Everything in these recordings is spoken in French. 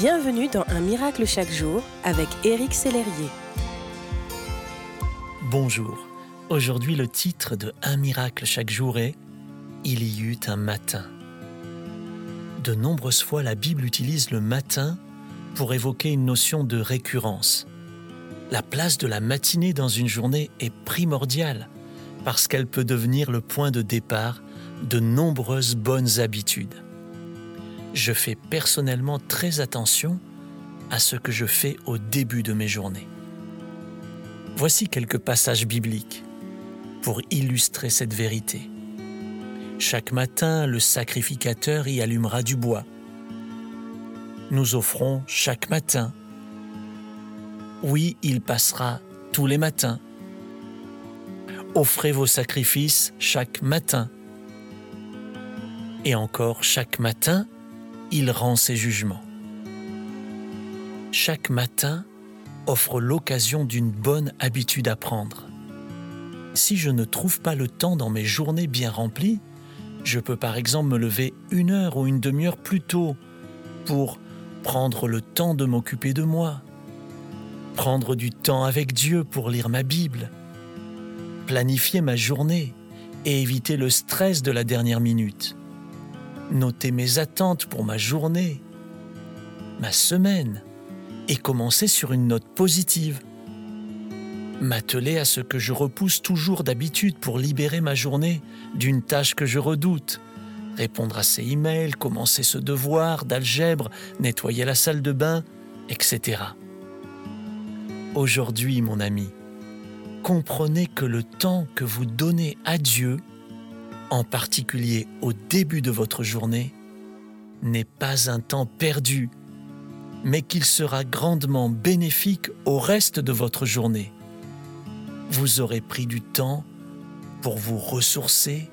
Bienvenue dans Un miracle chaque jour avec Éric Sellerier. Bonjour. Aujourd'hui, le titre de Un miracle chaque jour est Il y eut un matin. De nombreuses fois, la Bible utilise le matin pour évoquer une notion de récurrence. La place de la matinée dans une journée est primordiale parce qu'elle peut devenir le point de départ de nombreuses bonnes habitudes. Je fais personnellement très attention à ce que je fais au début de mes journées. Voici quelques passages bibliques pour illustrer cette vérité. Chaque matin, le sacrificateur y allumera du bois. Nous offrons chaque matin. Oui, il passera tous les matins. Offrez vos sacrifices chaque matin. Et encore chaque matin, il rend ses jugements. Chaque matin offre l'occasion d'une bonne habitude à prendre. Si je ne trouve pas le temps dans mes journées bien remplies, je peux par exemple me lever une heure ou une demi-heure plus tôt pour prendre le temps de m'occuper de moi, prendre du temps avec Dieu pour lire ma Bible, planifier ma journée et éviter le stress de la dernière minute noter mes attentes pour ma journée, ma semaine, et commencer sur une note positive. M'atteler à ce que je repousse toujours d'habitude pour libérer ma journée d'une tâche que je redoute. Répondre à ses emails, commencer ce devoir d'algèbre, nettoyer la salle de bain, etc. Aujourd'hui, mon ami, comprenez que le temps que vous donnez à Dieu en particulier au début de votre journée, n'est pas un temps perdu, mais qu'il sera grandement bénéfique au reste de votre journée. Vous aurez pris du temps pour vous ressourcer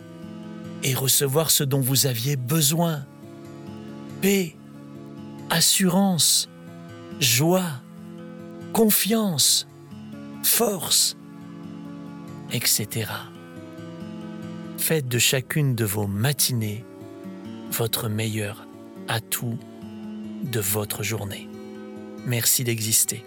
et recevoir ce dont vous aviez besoin. Paix, assurance, joie, confiance, force, etc. Faites de chacune de vos matinées votre meilleur atout de votre journée. Merci d'exister.